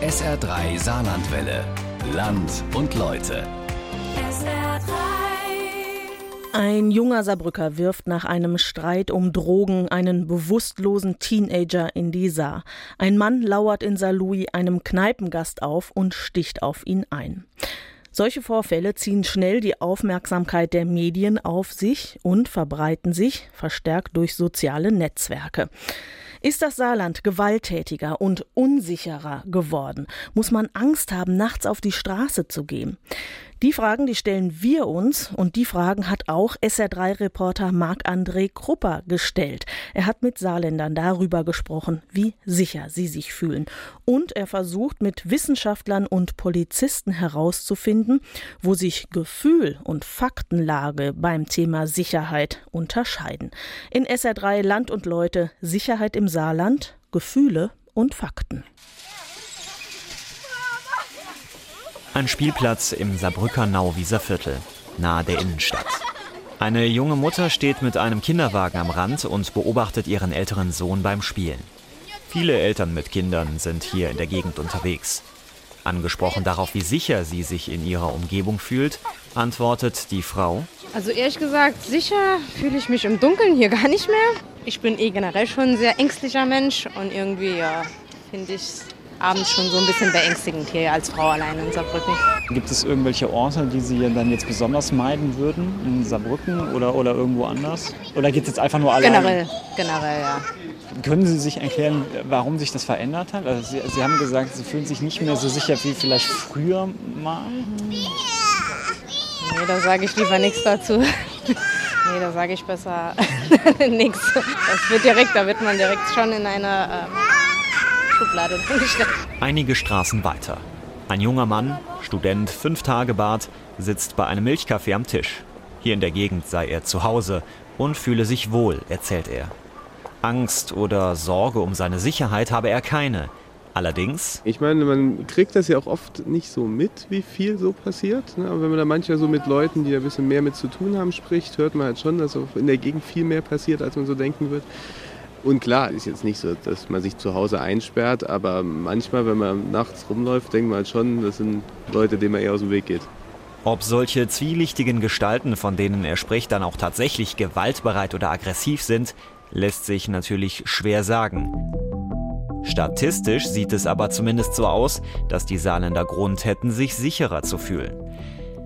SR3 Saarlandwelle. Land und Leute. Ein junger Saarbrücker wirft nach einem Streit um Drogen einen bewusstlosen Teenager in die Saar. Ein Mann lauert in Saarlouis einem Kneipengast auf und sticht auf ihn ein. Solche Vorfälle ziehen schnell die Aufmerksamkeit der Medien auf sich und verbreiten sich, verstärkt durch soziale Netzwerke. Ist das Saarland gewalttätiger und unsicherer geworden? Muss man Angst haben, nachts auf die Straße zu gehen? Die Fragen, die stellen wir uns und die Fragen hat auch SR3-Reporter Marc-André Krupper gestellt. Er hat mit Saarländern darüber gesprochen, wie sicher sie sich fühlen. Und er versucht mit Wissenschaftlern und Polizisten herauszufinden, wo sich Gefühl und Faktenlage beim Thema Sicherheit unterscheiden. In SR3 Land und Leute Sicherheit im Saarland, Gefühle und Fakten. Ein Spielplatz im Saarbrücker Nauwieser Viertel, nahe der Innenstadt. Eine junge Mutter steht mit einem Kinderwagen am Rand und beobachtet ihren älteren Sohn beim Spielen. Viele Eltern mit Kindern sind hier in der Gegend unterwegs. Angesprochen darauf, wie sicher sie sich in ihrer Umgebung fühlt, antwortet die Frau. Also ehrlich gesagt, sicher fühle ich mich im Dunkeln hier gar nicht mehr. Ich bin eh generell schon ein sehr ängstlicher Mensch und irgendwie ja, finde ich abends schon so ein bisschen beängstigend hier als Frau allein in Saarbrücken. Gibt es irgendwelche Orte, die Sie dann jetzt besonders meiden würden? In Saarbrücken oder, oder irgendwo anders? Oder geht es jetzt einfach nur allein? Generell, generell, ja. Können Sie sich erklären, warum sich das verändert hat? Also Sie, Sie haben gesagt, Sie fühlen sich nicht mehr so sicher wie vielleicht früher mal. Nee, da sage ich lieber nichts dazu. Nee, da sage ich besser nichts. Das wird direkt, da wird man direkt schon in einer ähm, Schublade dringestellt. Einige Straßen weiter. Ein junger Mann, Student, fünf Tage Bart, sitzt bei einem Milchkaffee am Tisch. Hier in der Gegend sei er zu Hause und fühle sich wohl, erzählt er. Angst oder Sorge um seine Sicherheit habe er keine. Allerdings. Ich meine, man kriegt das ja auch oft nicht so mit, wie viel so passiert. Ne? Aber wenn man da manchmal so mit Leuten, die ein bisschen mehr mit zu tun haben, spricht, hört man halt schon, dass in der Gegend viel mehr passiert, als man so denken wird. Und klar, ist jetzt nicht so, dass man sich zu Hause einsperrt, aber manchmal, wenn man nachts rumläuft, denkt man schon, das sind Leute, denen man eher aus dem Weg geht. Ob solche zwielichtigen Gestalten, von denen er spricht, dann auch tatsächlich gewaltbereit oder aggressiv sind, lässt sich natürlich schwer sagen. Statistisch sieht es aber zumindest so aus, dass die Saarländer Grund hätten, sich sicherer zu fühlen.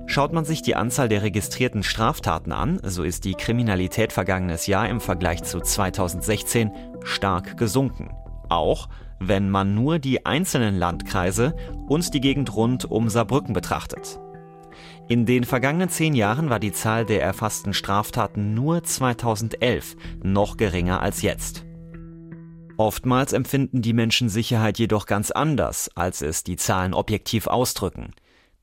Schaut man sich die Anzahl der registrierten Straftaten an, so ist die Kriminalität vergangenes Jahr im Vergleich zu 2016 stark gesunken. Auch wenn man nur die einzelnen Landkreise und die Gegend rund um Saarbrücken betrachtet. In den vergangenen zehn Jahren war die Zahl der erfassten Straftaten nur 2011 noch geringer als jetzt. Oftmals empfinden die Menschen Sicherheit jedoch ganz anders, als es die Zahlen objektiv ausdrücken.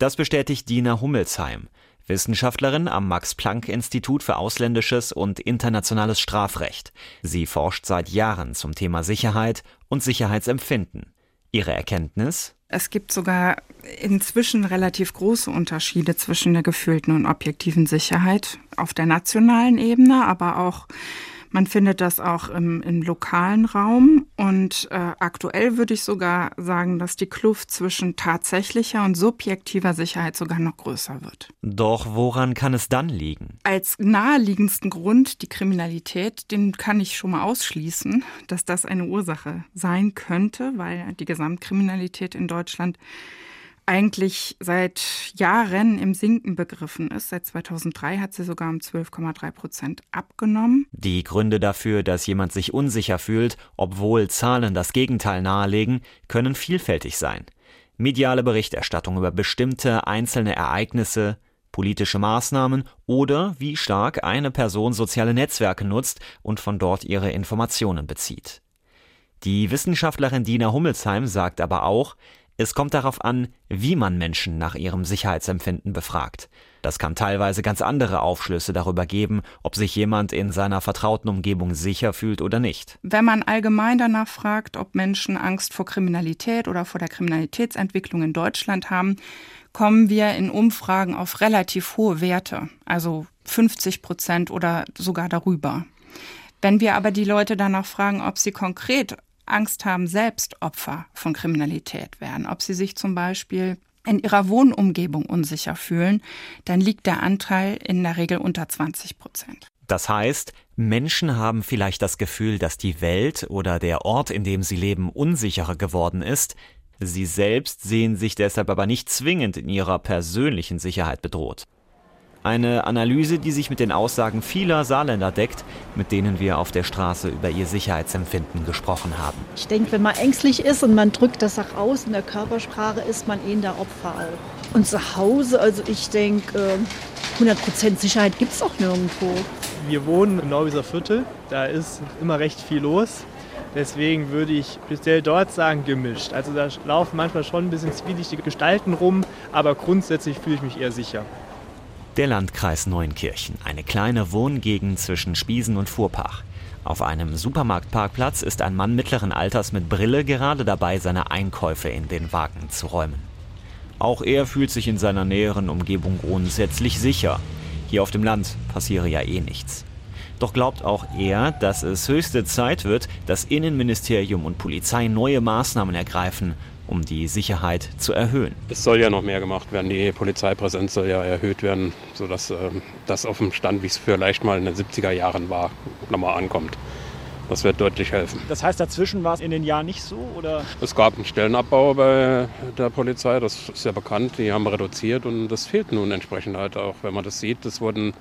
Das bestätigt Dina Hummelsheim, Wissenschaftlerin am Max-Planck-Institut für ausländisches und internationales Strafrecht. Sie forscht seit Jahren zum Thema Sicherheit und Sicherheitsempfinden. Ihre Erkenntnis? Es gibt sogar inzwischen relativ große Unterschiede zwischen der gefühlten und objektiven Sicherheit auf der nationalen Ebene, aber auch man findet das auch im, im lokalen Raum und äh, aktuell würde ich sogar sagen, dass die Kluft zwischen tatsächlicher und subjektiver Sicherheit sogar noch größer wird. Doch woran kann es dann liegen? Als naheliegendsten Grund die Kriminalität, den kann ich schon mal ausschließen, dass das eine Ursache sein könnte, weil die Gesamtkriminalität in Deutschland eigentlich seit Jahren im Sinken begriffen ist. Seit 2003 hat sie sogar um 12,3 Prozent abgenommen. Die Gründe dafür, dass jemand sich unsicher fühlt, obwohl Zahlen das Gegenteil nahelegen, können vielfältig sein. Mediale Berichterstattung über bestimmte einzelne Ereignisse, politische Maßnahmen oder wie stark eine Person soziale Netzwerke nutzt und von dort ihre Informationen bezieht. Die Wissenschaftlerin Dina Hummelsheim sagt aber auch, es kommt darauf an, wie man Menschen nach ihrem Sicherheitsempfinden befragt. Das kann teilweise ganz andere Aufschlüsse darüber geben, ob sich jemand in seiner vertrauten Umgebung sicher fühlt oder nicht. Wenn man allgemein danach fragt, ob Menschen Angst vor Kriminalität oder vor der Kriminalitätsentwicklung in Deutschland haben, kommen wir in Umfragen auf relativ hohe Werte, also 50 Prozent oder sogar darüber. Wenn wir aber die Leute danach fragen, ob sie konkret Angst haben, selbst Opfer von Kriminalität werden, ob sie sich zum Beispiel in ihrer Wohnumgebung unsicher fühlen, dann liegt der Anteil in der Regel unter 20 Prozent. Das heißt, Menschen haben vielleicht das Gefühl, dass die Welt oder der Ort, in dem sie leben, unsicherer geworden ist. Sie selbst sehen sich deshalb aber nicht zwingend in ihrer persönlichen Sicherheit bedroht. Eine Analyse, die sich mit den Aussagen vieler Saarländer deckt, mit denen wir auf der Straße über ihr Sicherheitsempfinden gesprochen haben. Ich denke, wenn man ängstlich ist und man drückt das auch aus in der Körpersprache, ist man eh der Opfer auch. Und zu Hause, also ich denke, 100% Sicherheit gibt es auch nirgendwo. Wir wohnen im Neuwieser Viertel, da ist immer recht viel los. Deswegen würde ich speziell dort sagen gemischt. Also da laufen manchmal schon ein bisschen zwielichtige Gestalten rum, aber grundsätzlich fühle ich mich eher sicher. Der Landkreis Neunkirchen, eine kleine Wohngegend zwischen Spiesen und Fuhrpach. Auf einem Supermarktparkplatz ist ein Mann mittleren Alters mit Brille gerade dabei, seine Einkäufe in den Wagen zu räumen. Auch er fühlt sich in seiner näheren Umgebung grundsätzlich sicher. Hier auf dem Land passiere ja eh nichts. Doch glaubt auch er, dass es höchste Zeit wird, dass Innenministerium und Polizei neue Maßnahmen ergreifen, um die Sicherheit zu erhöhen. Es soll ja noch mehr gemacht werden. Die Polizeipräsenz soll ja erhöht werden, sodass äh, das auf dem Stand, wie es vielleicht mal in den 70er Jahren war, nochmal ankommt. Das wird deutlich helfen. Das heißt, dazwischen war es in den Jahren nicht so? Oder? Es gab einen Stellenabbau bei der Polizei, das ist ja bekannt. Die haben reduziert und das fehlt nun entsprechend halt auch, wenn man das sieht. Es wurden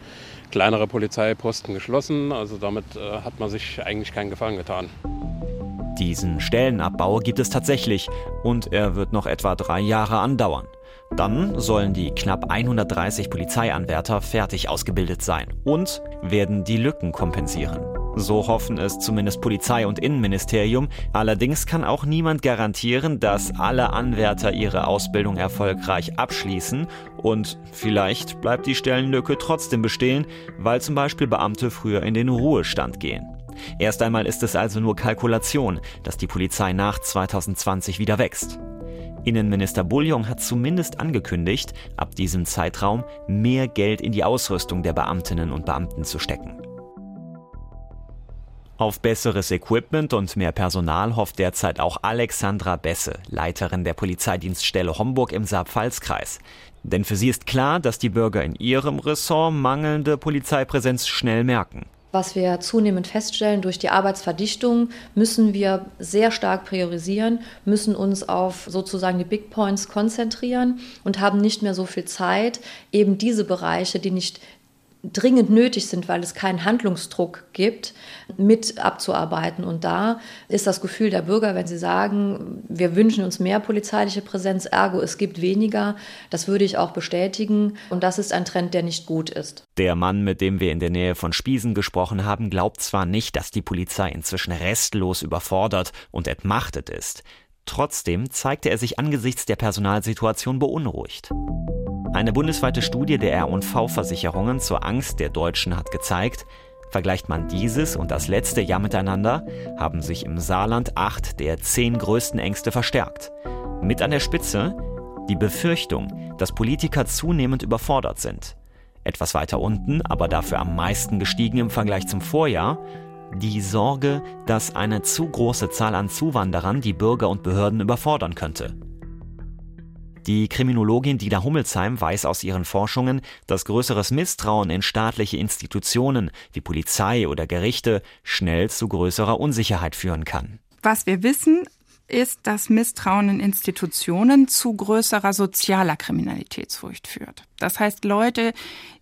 kleinere Polizeiposten geschlossen. Also damit äh, hat man sich eigentlich keinen Gefallen getan. Diesen Stellenabbau gibt es tatsächlich und er wird noch etwa drei Jahre andauern. Dann sollen die knapp 130 Polizeianwärter fertig ausgebildet sein und werden die Lücken kompensieren. So hoffen es zumindest Polizei und Innenministerium. Allerdings kann auch niemand garantieren, dass alle Anwärter ihre Ausbildung erfolgreich abschließen und vielleicht bleibt die Stellenlücke trotzdem bestehen, weil zum Beispiel Beamte früher in den Ruhestand gehen. Erst einmal ist es also nur Kalkulation, dass die Polizei nach 2020 wieder wächst. Innenminister Bullion hat zumindest angekündigt, ab diesem Zeitraum mehr Geld in die Ausrüstung der Beamtinnen und Beamten zu stecken. Auf besseres Equipment und mehr Personal hofft derzeit auch Alexandra Besse, Leiterin der Polizeidienststelle Homburg im Saar-Pfalz-Kreis. Denn für sie ist klar, dass die Bürger in ihrem Ressort mangelnde Polizeipräsenz schnell merken. Was wir zunehmend feststellen, durch die Arbeitsverdichtung müssen wir sehr stark priorisieren, müssen uns auf sozusagen die Big Points konzentrieren und haben nicht mehr so viel Zeit, eben diese Bereiche, die nicht dringend nötig sind, weil es keinen Handlungsdruck gibt, mit abzuarbeiten. Und da ist das Gefühl der Bürger, wenn sie sagen, wir wünschen uns mehr polizeiliche Präsenz, ergo es gibt weniger, das würde ich auch bestätigen. Und das ist ein Trend, der nicht gut ist. Der Mann, mit dem wir in der Nähe von Spiesen gesprochen haben, glaubt zwar nicht, dass die Polizei inzwischen restlos überfordert und entmachtet ist. Trotzdem zeigte er sich angesichts der Personalsituation beunruhigt. Eine bundesweite Studie der R&V-Versicherungen zur Angst der Deutschen hat gezeigt, vergleicht man dieses und das letzte Jahr miteinander, haben sich im Saarland acht der zehn größten Ängste verstärkt. Mit an der Spitze die Befürchtung, dass Politiker zunehmend überfordert sind. Etwas weiter unten, aber dafür am meisten gestiegen im Vergleich zum Vorjahr, die Sorge, dass eine zu große Zahl an Zuwanderern die Bürger und Behörden überfordern könnte. Die Kriminologin Dina Hummelsheim weiß aus ihren Forschungen, dass größeres Misstrauen in staatliche Institutionen wie Polizei oder Gerichte schnell zu größerer Unsicherheit führen kann. Was wir wissen, ist, dass Misstrauen in Institutionen zu größerer sozialer Kriminalitätsfurcht führt. Das heißt, Leute,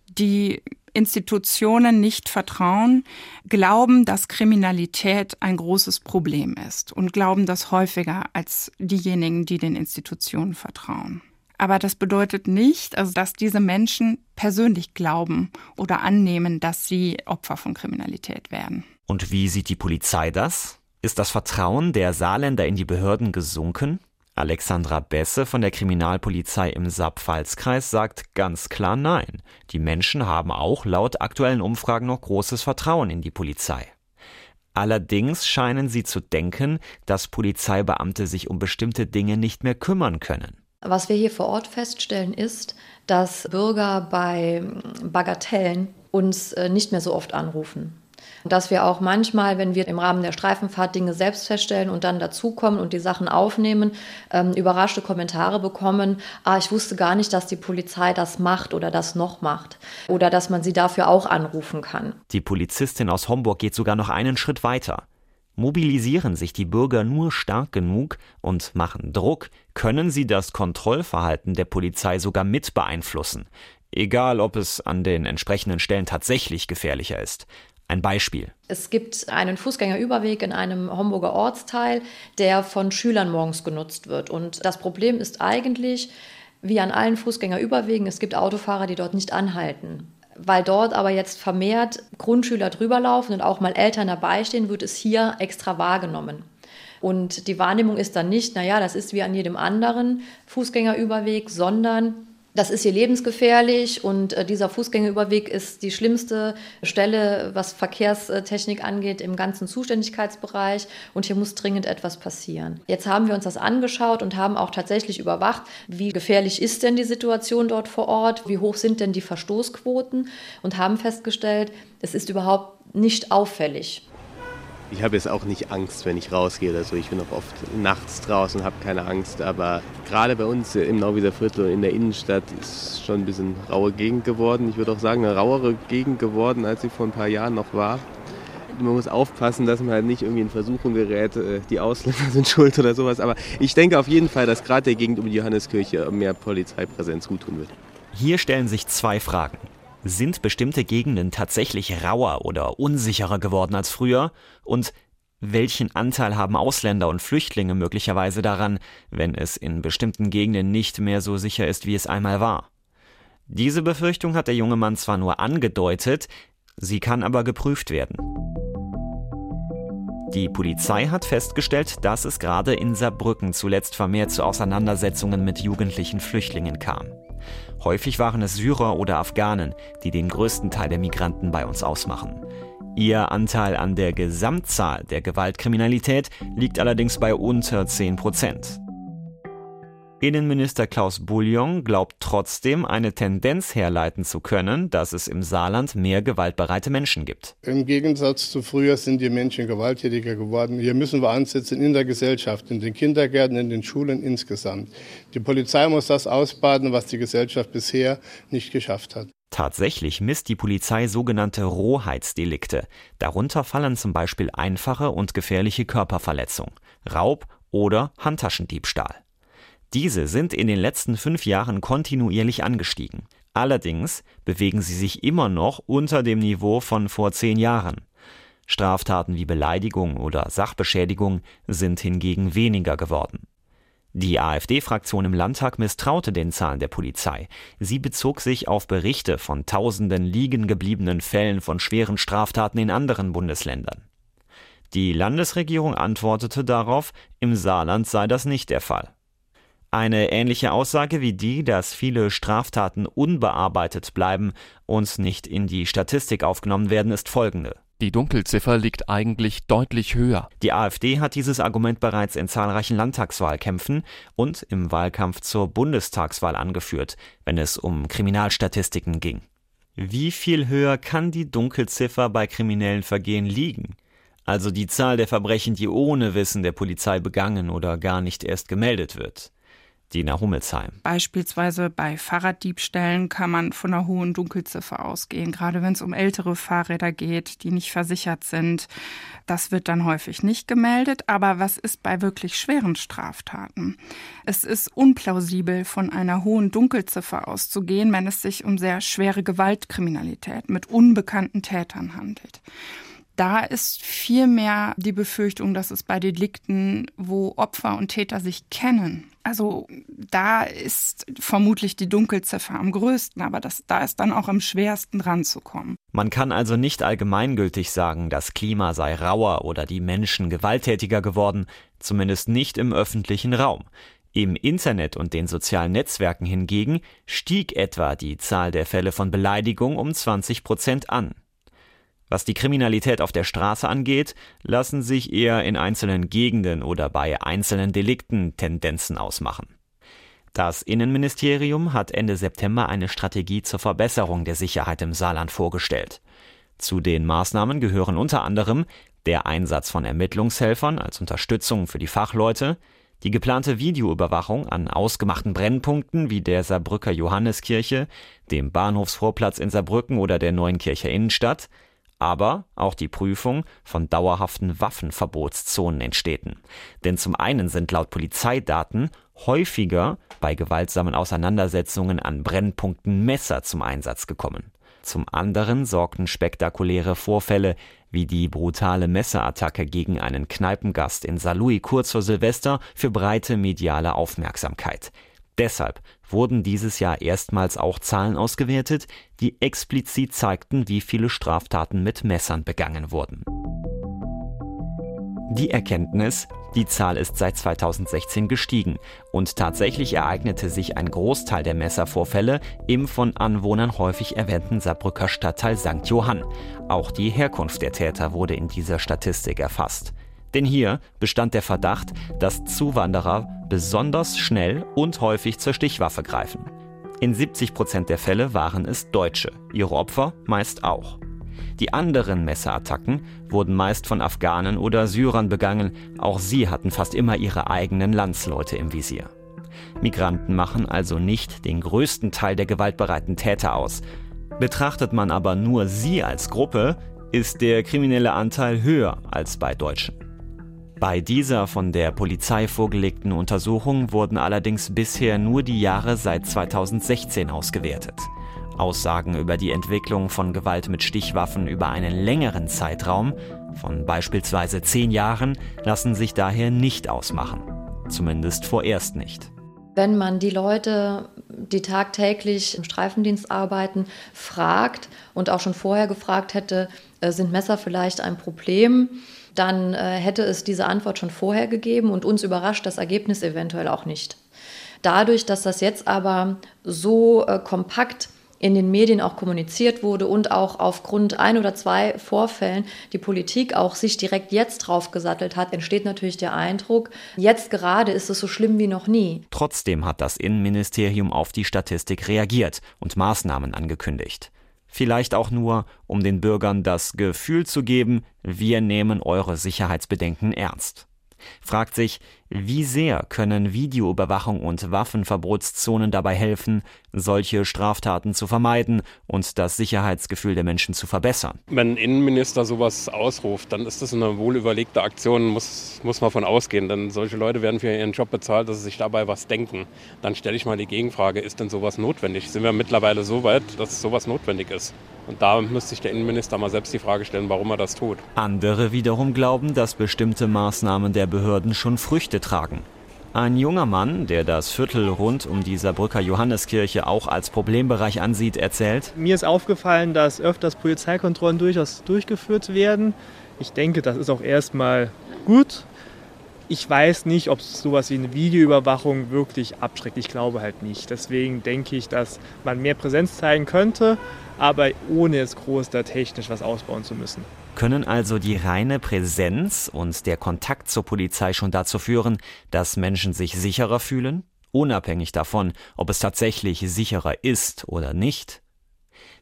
die Institutionen nicht vertrauen, glauben, dass Kriminalität ein großes Problem ist und glauben das häufiger als diejenigen, die den Institutionen vertrauen. Aber das bedeutet nicht, also dass diese Menschen persönlich glauben oder annehmen, dass sie Opfer von Kriminalität werden. Und wie sieht die Polizei das? Ist das Vertrauen der Saarländer in die Behörden gesunken? Alexandra Besse von der Kriminalpolizei im Saar-Pfalz-Kreis sagt ganz klar Nein. Die Menschen haben auch laut aktuellen Umfragen noch großes Vertrauen in die Polizei. Allerdings scheinen sie zu denken, dass Polizeibeamte sich um bestimmte Dinge nicht mehr kümmern können. Was wir hier vor Ort feststellen, ist, dass Bürger bei Bagatellen uns äh, nicht mehr so oft anrufen. Dass wir auch manchmal, wenn wir im Rahmen der Streifenfahrt Dinge selbst feststellen und dann dazukommen und die Sachen aufnehmen, ähm, überraschte Kommentare bekommen, ah, ich wusste gar nicht, dass die Polizei das macht oder das noch macht oder dass man sie dafür auch anrufen kann. Die Polizistin aus Homburg geht sogar noch einen Schritt weiter. Mobilisieren sich die Bürger nur stark genug und machen Druck, können sie das Kontrollverhalten der Polizei sogar mit beeinflussen. Egal, ob es an den entsprechenden Stellen tatsächlich gefährlicher ist. Ein Beispiel. Es gibt einen Fußgängerüberweg in einem Homburger Ortsteil, der von Schülern morgens genutzt wird. Und das Problem ist eigentlich, wie an allen Fußgängerüberwegen, es gibt Autofahrer, die dort nicht anhalten. Weil dort aber jetzt vermehrt Grundschüler drüber laufen und auch mal Eltern dabei stehen, wird es hier extra wahrgenommen. Und die Wahrnehmung ist dann nicht, naja, das ist wie an jedem anderen Fußgängerüberweg, sondern das ist hier lebensgefährlich und äh, dieser Fußgängerüberweg ist die schlimmste Stelle, was Verkehrstechnik angeht, im ganzen Zuständigkeitsbereich und hier muss dringend etwas passieren. Jetzt haben wir uns das angeschaut und haben auch tatsächlich überwacht, wie gefährlich ist denn die Situation dort vor Ort, wie hoch sind denn die Verstoßquoten und haben festgestellt, es ist überhaupt nicht auffällig. Ich habe jetzt auch nicht Angst, wenn ich rausgehe oder so. Ich bin auch oft nachts draußen, habe keine Angst. Aber gerade bei uns im Nauwieser Viertel und in der Innenstadt ist schon ein bisschen raue Gegend geworden. Ich würde auch sagen, eine rauere Gegend geworden, als sie vor ein paar Jahren noch war. Man muss aufpassen, dass man halt nicht irgendwie in Versuchung gerät, äh, die Ausländer sind schuld oder sowas. Aber ich denke auf jeden Fall, dass gerade der Gegend um die Johanneskirche mehr Polizeipräsenz gut tun wird. Hier stellen sich zwei Fragen. Sind bestimmte Gegenden tatsächlich rauer oder unsicherer geworden als früher? Und welchen Anteil haben Ausländer und Flüchtlinge möglicherweise daran, wenn es in bestimmten Gegenden nicht mehr so sicher ist, wie es einmal war? Diese Befürchtung hat der junge Mann zwar nur angedeutet, sie kann aber geprüft werden. Die Polizei hat festgestellt, dass es gerade in Saarbrücken zuletzt vermehrt zu Auseinandersetzungen mit jugendlichen Flüchtlingen kam. Häufig waren es Syrer oder Afghanen, die den größten Teil der Migranten bei uns ausmachen. Ihr Anteil an der Gesamtzahl der Gewaltkriminalität liegt allerdings bei unter 10 Prozent. Innenminister Klaus Bouillon glaubt trotzdem, eine Tendenz herleiten zu können, dass es im Saarland mehr gewaltbereite Menschen gibt. Im Gegensatz zu früher sind die Menschen gewalttätiger geworden. Hier müssen wir ansetzen in der Gesellschaft, in den Kindergärten, in den Schulen insgesamt. Die Polizei muss das ausbaden, was die Gesellschaft bisher nicht geschafft hat. Tatsächlich misst die Polizei sogenannte Rohheitsdelikte. Darunter fallen zum Beispiel einfache und gefährliche Körperverletzung, Raub oder Handtaschendiebstahl. Diese sind in den letzten fünf Jahren kontinuierlich angestiegen. Allerdings bewegen sie sich immer noch unter dem Niveau von vor zehn Jahren. Straftaten wie Beleidigung oder Sachbeschädigung sind hingegen weniger geworden. Die AfD-Fraktion im Landtag misstraute den Zahlen der Polizei. Sie bezog sich auf Berichte von tausenden liegen gebliebenen Fällen von schweren Straftaten in anderen Bundesländern. Die Landesregierung antwortete darauf, im Saarland sei das nicht der Fall. Eine ähnliche Aussage wie die, dass viele Straftaten unbearbeitet bleiben und nicht in die Statistik aufgenommen werden, ist folgende. Die Dunkelziffer liegt eigentlich deutlich höher. Die AfD hat dieses Argument bereits in zahlreichen Landtagswahlkämpfen und im Wahlkampf zur Bundestagswahl angeführt, wenn es um Kriminalstatistiken ging. Wie viel höher kann die Dunkelziffer bei kriminellen Vergehen liegen? Also die Zahl der Verbrechen, die ohne Wissen der Polizei begangen oder gar nicht erst gemeldet wird. Dina Hummelsheim. Beispielsweise bei Fahrraddiebstählen kann man von einer hohen Dunkelziffer ausgehen, gerade wenn es um ältere Fahrräder geht, die nicht versichert sind. Das wird dann häufig nicht gemeldet. Aber was ist bei wirklich schweren Straftaten? Es ist unplausibel, von einer hohen Dunkelziffer auszugehen, wenn es sich um sehr schwere Gewaltkriminalität mit unbekannten Tätern handelt. Da ist vielmehr die Befürchtung, dass es bei Delikten, wo Opfer und Täter sich kennen, also da ist vermutlich die Dunkelziffer am größten, aber das, da ist dann auch am schwersten ranzukommen. Man kann also nicht allgemeingültig sagen, das Klima sei rauer oder die Menschen gewalttätiger geworden, zumindest nicht im öffentlichen Raum. Im Internet und den sozialen Netzwerken hingegen stieg etwa die Zahl der Fälle von Beleidigung um 20 Prozent an. Was die Kriminalität auf der Straße angeht, lassen sich eher in einzelnen Gegenden oder bei einzelnen Delikten Tendenzen ausmachen. Das Innenministerium hat Ende September eine Strategie zur Verbesserung der Sicherheit im Saarland vorgestellt. Zu den Maßnahmen gehören unter anderem der Einsatz von Ermittlungshelfern als Unterstützung für die Fachleute, die geplante Videoüberwachung an ausgemachten Brennpunkten wie der Saarbrücker Johanneskirche, dem Bahnhofsvorplatz in Saarbrücken oder der Neuenkircher Innenstadt, aber auch die Prüfung von dauerhaften Waffenverbotszonen in Städten. Denn zum einen sind laut Polizeidaten häufiger bei gewaltsamen Auseinandersetzungen an Brennpunkten Messer zum Einsatz gekommen. Zum anderen sorgten spektakuläre Vorfälle wie die brutale Messerattacke gegen einen Kneipengast in Saarlouis kurz vor Silvester für breite mediale Aufmerksamkeit. Deshalb wurden dieses Jahr erstmals auch Zahlen ausgewertet, die explizit zeigten, wie viele Straftaten mit Messern begangen wurden. Die Erkenntnis, die Zahl ist seit 2016 gestiegen und tatsächlich ereignete sich ein Großteil der Messervorfälle im von Anwohnern häufig erwähnten Saarbrücker Stadtteil St. Johann. Auch die Herkunft der Täter wurde in dieser Statistik erfasst. Denn hier bestand der Verdacht, dass Zuwanderer besonders schnell und häufig zur Stichwaffe greifen. In 70 Prozent der Fälle waren es Deutsche, ihre Opfer meist auch. Die anderen Messerattacken wurden meist von Afghanen oder Syrern begangen, auch sie hatten fast immer ihre eigenen Landsleute im Visier. Migranten machen also nicht den größten Teil der gewaltbereiten Täter aus. Betrachtet man aber nur sie als Gruppe, ist der kriminelle Anteil höher als bei Deutschen. Bei dieser von der Polizei vorgelegten Untersuchung wurden allerdings bisher nur die Jahre seit 2016 ausgewertet. Aussagen über die Entwicklung von Gewalt mit Stichwaffen über einen längeren Zeitraum, von beispielsweise zehn Jahren, lassen sich daher nicht ausmachen. Zumindest vorerst nicht. Wenn man die Leute, die tagtäglich im Streifendienst arbeiten, fragt und auch schon vorher gefragt hätte, äh, sind Messer vielleicht ein Problem, dann äh, hätte es diese Antwort schon vorher gegeben und uns überrascht das Ergebnis eventuell auch nicht. Dadurch, dass das jetzt aber so äh, kompakt in den Medien auch kommuniziert wurde und auch aufgrund ein oder zwei Vorfällen die Politik auch sich direkt jetzt draufgesattelt hat, entsteht natürlich der Eindruck, jetzt gerade ist es so schlimm wie noch nie. Trotzdem hat das Innenministerium auf die Statistik reagiert und Maßnahmen angekündigt. Vielleicht auch nur, um den Bürgern das Gefühl zu geben, wir nehmen eure Sicherheitsbedenken ernst. Fragt sich, wie sehr können Videoüberwachung und Waffenverbotszonen dabei helfen, solche Straftaten zu vermeiden und das Sicherheitsgefühl der Menschen zu verbessern. Wenn ein Innenminister sowas ausruft, dann ist das eine wohlüberlegte Aktion, muss, muss man von ausgehen. Denn solche Leute werden für ihren Job bezahlt, dass sie sich dabei was denken. Dann stelle ich mal die Gegenfrage, ist denn sowas notwendig? Sind wir mittlerweile so weit, dass sowas notwendig ist? Und da müsste sich der Innenminister mal selbst die Frage stellen, warum er das tut. Andere wiederum glauben, dass bestimmte Maßnahmen der Behörden schon Früchte tragen. Ein junger Mann, der das Viertel rund um die Saarbrücker Johanneskirche auch als Problembereich ansieht, erzählt: Mir ist aufgefallen, dass öfters Polizeikontrollen durchaus durchgeführt werden. Ich denke, das ist auch erstmal gut. Ich weiß nicht, ob sowas wie eine Videoüberwachung wirklich abschreckt. Ich glaube halt nicht. Deswegen denke ich, dass man mehr Präsenz zeigen könnte, aber ohne jetzt groß da technisch was ausbauen zu müssen. Können also die reine Präsenz und der Kontakt zur Polizei schon dazu führen, dass Menschen sich sicherer fühlen? Unabhängig davon, ob es tatsächlich sicherer ist oder nicht?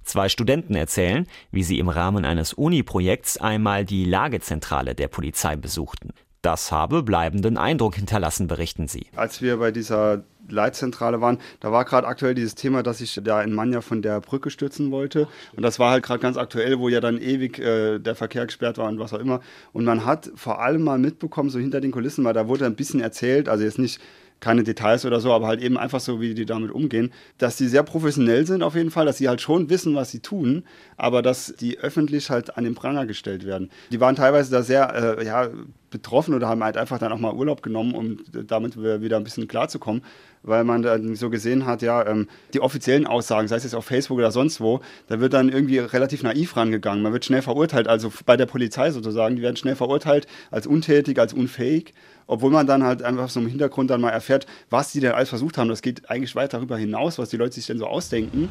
Zwei Studenten erzählen, wie sie im Rahmen eines Uni-Projekts einmal die Lagezentrale der Polizei besuchten. Das habe bleibenden Eindruck hinterlassen, berichten sie. Als wir bei dieser Leitzentrale waren, da war gerade aktuell dieses Thema, dass ich da in Manja von der Brücke stürzen wollte. Und das war halt gerade ganz aktuell, wo ja dann ewig äh, der Verkehr gesperrt war und was auch immer. Und man hat vor allem mal mitbekommen, so hinter den Kulissen, weil da wurde ein bisschen erzählt, also jetzt nicht keine Details oder so, aber halt eben einfach so, wie die damit umgehen, dass die sehr professionell sind auf jeden Fall, dass sie halt schon wissen, was sie tun, aber dass die öffentlich halt an den Pranger gestellt werden. Die waren teilweise da sehr äh, ja, betroffen oder haben halt einfach dann auch mal Urlaub genommen, um damit wieder ein bisschen klarzukommen, weil man dann so gesehen hat, ja, ähm, die offiziellen Aussagen, sei es jetzt auf Facebook oder sonst wo, da wird dann irgendwie relativ naiv rangegangen. Man wird schnell verurteilt, also bei der Polizei sozusagen, die werden schnell verurteilt als untätig, als unfähig obwohl man dann halt einfach so im Hintergrund dann mal erfährt, was die denn alles versucht haben. Das geht eigentlich weit darüber hinaus, was die Leute sich denn so ausdenken.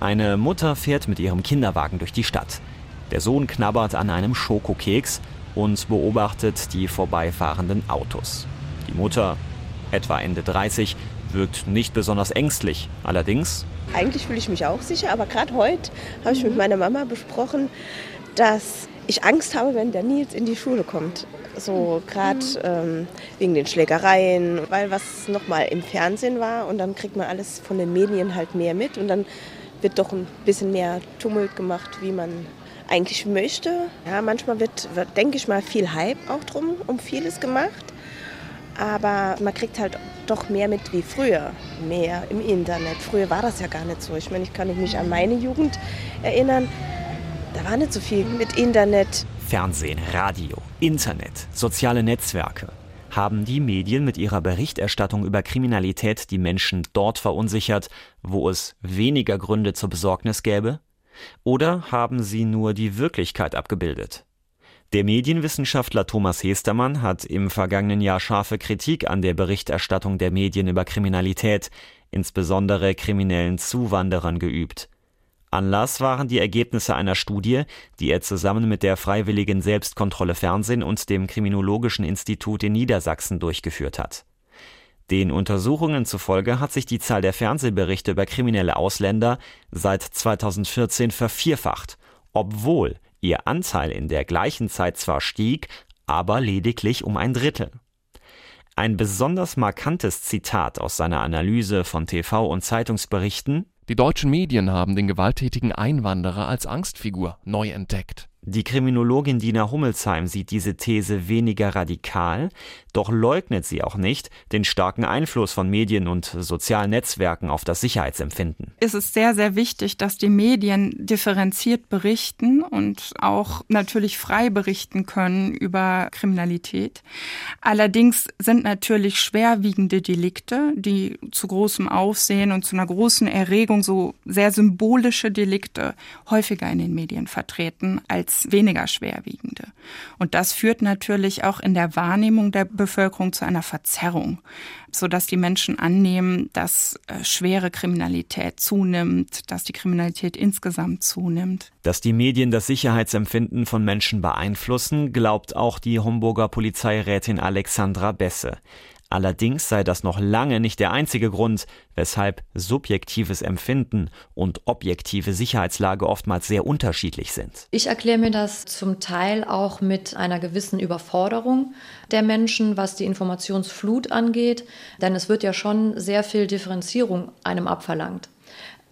Eine Mutter fährt mit ihrem Kinderwagen durch die Stadt. Der Sohn knabbert an einem Schokokeks und beobachtet die vorbeifahrenden Autos. Die Mutter etwa Ende 30, wirkt nicht besonders ängstlich. Allerdings. Eigentlich fühle ich mich auch sicher, aber gerade heute habe ich mit meiner Mama besprochen, dass ich Angst habe, wenn der Nils in die Schule kommt. So gerade ähm, wegen den Schlägereien, weil was nochmal im Fernsehen war und dann kriegt man alles von den Medien halt mehr mit und dann wird doch ein bisschen mehr Tumult gemacht, wie man eigentlich möchte. Ja, manchmal wird, wird denke ich mal, viel Hype auch drum um vieles gemacht. Aber man kriegt halt doch mehr mit wie früher, mehr im Internet. Früher war das ja gar nicht so. Ich meine, ich kann mich an meine Jugend erinnern. Da war nicht so viel mit Internet. Fernsehen, Radio, Internet, soziale Netzwerke. Haben die Medien mit ihrer Berichterstattung über Kriminalität die Menschen dort verunsichert, wo es weniger Gründe zur Besorgnis gäbe? Oder haben sie nur die Wirklichkeit abgebildet? Der Medienwissenschaftler Thomas Hestermann hat im vergangenen Jahr scharfe Kritik an der Berichterstattung der Medien über Kriminalität, insbesondere kriminellen Zuwanderern, geübt. Anlass waren die Ergebnisse einer Studie, die er zusammen mit der Freiwilligen Selbstkontrolle Fernsehen und dem Kriminologischen Institut in Niedersachsen durchgeführt hat. Den Untersuchungen zufolge hat sich die Zahl der Fernsehberichte über kriminelle Ausländer seit 2014 vervierfacht, obwohl Ihr Anteil in der gleichen Zeit zwar stieg, aber lediglich um ein Drittel. Ein besonders markantes Zitat aus seiner Analyse von TV- und Zeitungsberichten Die deutschen Medien haben den gewalttätigen Einwanderer als Angstfigur neu entdeckt. Die Kriminologin Dina Hummelsheim sieht diese These weniger radikal, doch leugnet sie auch nicht den starken Einfluss von Medien und sozialen Netzwerken auf das Sicherheitsempfinden. Es ist sehr, sehr wichtig, dass die Medien differenziert berichten und auch natürlich frei berichten können über Kriminalität. Allerdings sind natürlich schwerwiegende Delikte, die zu großem Aufsehen und zu einer großen Erregung, so sehr symbolische Delikte, häufiger in den Medien vertreten als als weniger schwerwiegende. Und das führt natürlich auch in der Wahrnehmung der Bevölkerung zu einer Verzerrung, sodass die Menschen annehmen, dass äh, schwere Kriminalität zunimmt, dass die Kriminalität insgesamt zunimmt. Dass die Medien das Sicherheitsempfinden von Menschen beeinflussen, glaubt auch die Homburger Polizeirätin Alexandra Besse. Allerdings sei das noch lange nicht der einzige Grund, weshalb subjektives Empfinden und objektive Sicherheitslage oftmals sehr unterschiedlich sind. Ich erkläre mir das zum Teil auch mit einer gewissen Überforderung der Menschen, was die Informationsflut angeht, denn es wird ja schon sehr viel Differenzierung einem abverlangt.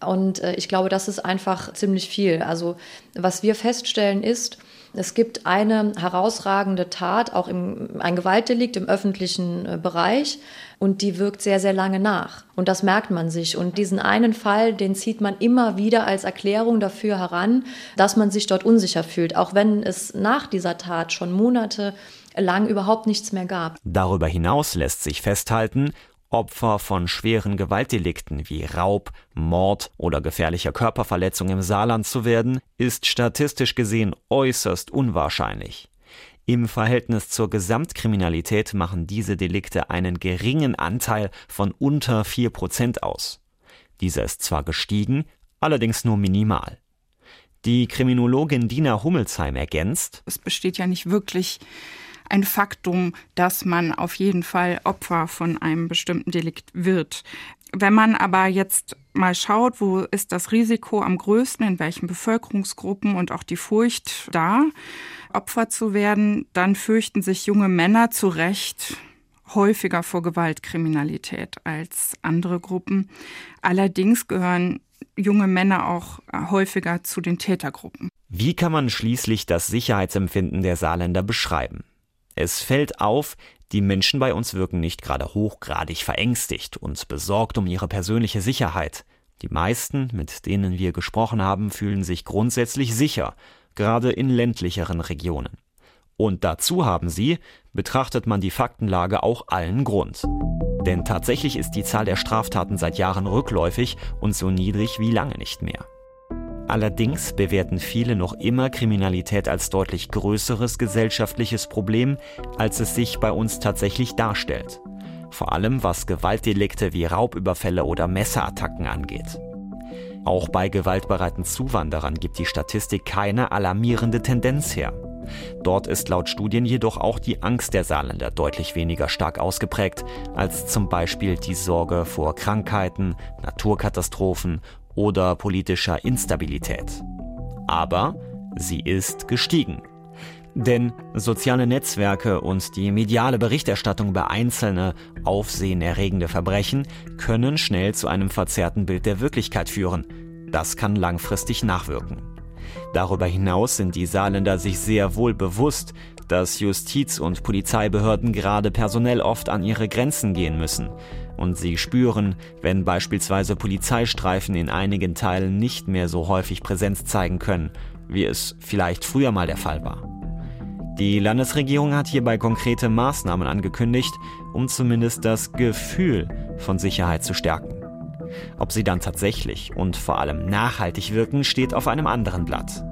Und äh, ich glaube, das ist einfach ziemlich viel. Also was wir feststellen ist, es gibt eine herausragende Tat, auch im, ein Gewaltdelikt im öffentlichen äh, Bereich und die wirkt sehr, sehr lange nach. Und das merkt man sich. Und diesen einen Fall, den zieht man immer wieder als Erklärung dafür heran, dass man sich dort unsicher fühlt, auch wenn es nach dieser Tat schon Monate lang überhaupt nichts mehr gab. Darüber hinaus lässt sich festhalten, Opfer von schweren Gewaltdelikten wie Raub, Mord oder gefährlicher Körperverletzung im Saarland zu werden, ist statistisch gesehen äußerst unwahrscheinlich. Im Verhältnis zur Gesamtkriminalität machen diese Delikte einen geringen Anteil von unter 4 Prozent aus. Dieser ist zwar gestiegen, allerdings nur minimal. Die Kriminologin Dina Hummelsheim ergänzt, es besteht ja nicht wirklich ein Faktum, dass man auf jeden Fall Opfer von einem bestimmten Delikt wird. Wenn man aber jetzt mal schaut, wo ist das Risiko am größten, in welchen Bevölkerungsgruppen und auch die Furcht da, Opfer zu werden, dann fürchten sich junge Männer zu Recht häufiger vor Gewaltkriminalität als andere Gruppen. Allerdings gehören junge Männer auch häufiger zu den Tätergruppen. Wie kann man schließlich das Sicherheitsempfinden der Saarländer beschreiben? Es fällt auf, die Menschen bei uns wirken nicht gerade hochgradig verängstigt und besorgt um ihre persönliche Sicherheit. Die meisten, mit denen wir gesprochen haben, fühlen sich grundsätzlich sicher, gerade in ländlicheren Regionen. Und dazu haben sie, betrachtet man die Faktenlage, auch allen Grund. Denn tatsächlich ist die Zahl der Straftaten seit Jahren rückläufig und so niedrig wie lange nicht mehr. Allerdings bewerten viele noch immer Kriminalität als deutlich größeres gesellschaftliches Problem, als es sich bei uns tatsächlich darstellt. Vor allem was Gewaltdelikte wie Raubüberfälle oder Messerattacken angeht. Auch bei gewaltbereiten Zuwanderern gibt die Statistik keine alarmierende Tendenz her. Dort ist laut Studien jedoch auch die Angst der Saarländer deutlich weniger stark ausgeprägt als zum Beispiel die Sorge vor Krankheiten, Naturkatastrophen oder politischer Instabilität. Aber sie ist gestiegen. Denn soziale Netzwerke und die mediale Berichterstattung über einzelne, aufsehenerregende Verbrechen können schnell zu einem verzerrten Bild der Wirklichkeit führen. Das kann langfristig nachwirken. Darüber hinaus sind die Saarländer sich sehr wohl bewusst, dass Justiz- und Polizeibehörden gerade personell oft an ihre Grenzen gehen müssen. Und sie spüren, wenn beispielsweise Polizeistreifen in einigen Teilen nicht mehr so häufig Präsenz zeigen können, wie es vielleicht früher mal der Fall war. Die Landesregierung hat hierbei konkrete Maßnahmen angekündigt, um zumindest das Gefühl von Sicherheit zu stärken. Ob sie dann tatsächlich und vor allem nachhaltig wirken, steht auf einem anderen Blatt.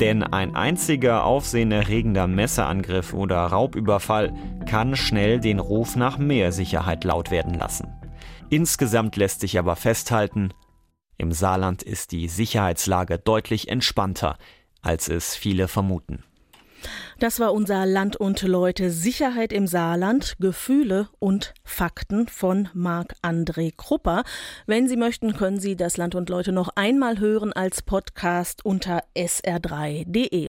Denn ein einziger aufsehenerregender Messerangriff oder Raubüberfall kann schnell den Ruf nach mehr Sicherheit laut werden lassen. Insgesamt lässt sich aber festhalten, im Saarland ist die Sicherheitslage deutlich entspannter, als es viele vermuten. Das war unser Land und Leute Sicherheit im Saarland, Gefühle und Fakten von Marc-André Krupper. Wenn Sie möchten, können Sie das Land und Leute noch einmal hören als Podcast unter sr3.de.